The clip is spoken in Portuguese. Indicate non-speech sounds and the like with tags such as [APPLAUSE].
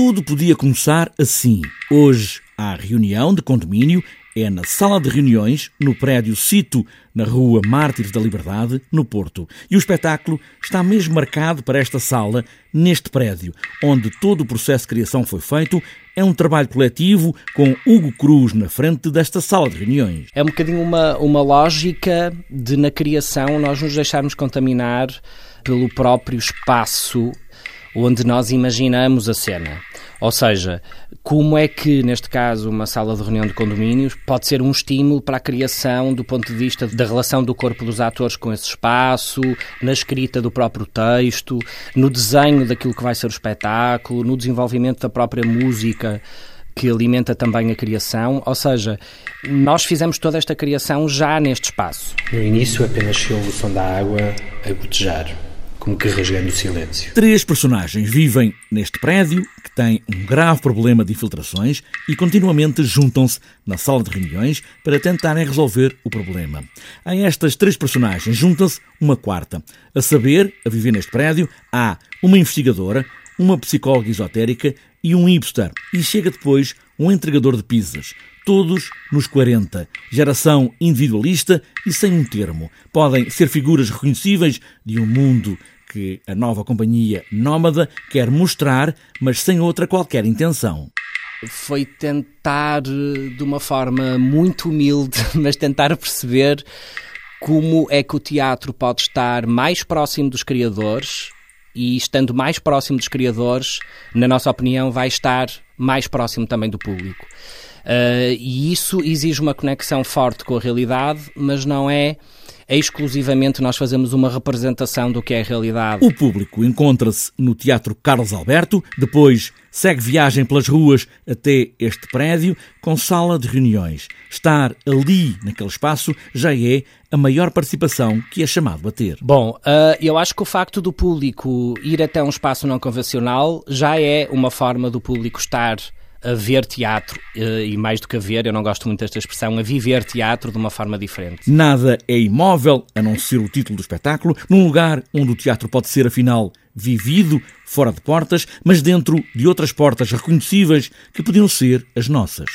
tudo podia começar assim. Hoje há reunião de condomínio é na sala de reuniões, no prédio Cito, na rua Mártires da Liberdade, no Porto. E o espetáculo está mesmo marcado para esta sala, neste prédio, onde todo o processo de criação foi feito. É um trabalho coletivo com Hugo Cruz na frente desta sala de reuniões. É um bocadinho uma, uma lógica de, na criação, nós nos deixarmos contaminar pelo próprio espaço onde nós imaginamos a cena. Ou seja, como é que, neste caso, uma sala de reunião de condomínios pode ser um estímulo para a criação do ponto de vista da relação do corpo dos atores com esse espaço, na escrita do próprio texto, no desenho daquilo que vai ser o espetáculo, no desenvolvimento da própria música que alimenta também a criação, ou seja, nós fizemos toda esta criação já neste espaço. No início apenas se ouve o som da água a gotejar como que rasgando o silêncio. Três personagens vivem neste prédio que tem um grave problema de infiltrações e continuamente juntam-se na sala de reuniões para tentarem resolver o problema. A estas três personagens junta-se uma quarta. A saber, a viver neste prédio, há uma investigadora, uma psicóloga esotérica e um hipster. E chega depois um entregador de pizzas todos nos 40. Geração individualista e sem um termo. Podem ser figuras reconhecíveis de um mundo que a nova companhia Nómada quer mostrar, mas sem outra qualquer intenção. Foi tentar, de uma forma muito humilde, [LAUGHS] mas tentar perceber como é que o teatro pode estar mais próximo dos criadores e, estando mais próximo dos criadores, na nossa opinião, vai estar mais próximo também do público. Uh, e isso exige uma conexão forte com a realidade, mas não é exclusivamente nós fazemos uma representação do que é a realidade. O público encontra-se no Teatro Carlos Alberto, depois segue viagem pelas ruas até este prédio com sala de reuniões. Estar ali, naquele espaço, já é a maior participação que é chamado a ter. Bom, uh, eu acho que o facto do público ir até um espaço não convencional já é uma forma do público estar a ver teatro, eh, e mais do que a ver, eu não gosto muito desta expressão, a viver teatro de uma forma diferente. Nada é imóvel, a não ser o título do espetáculo, num lugar onde o teatro pode ser, afinal, vivido, fora de portas, mas dentro de outras portas reconhecíveis que podiam ser as nossas.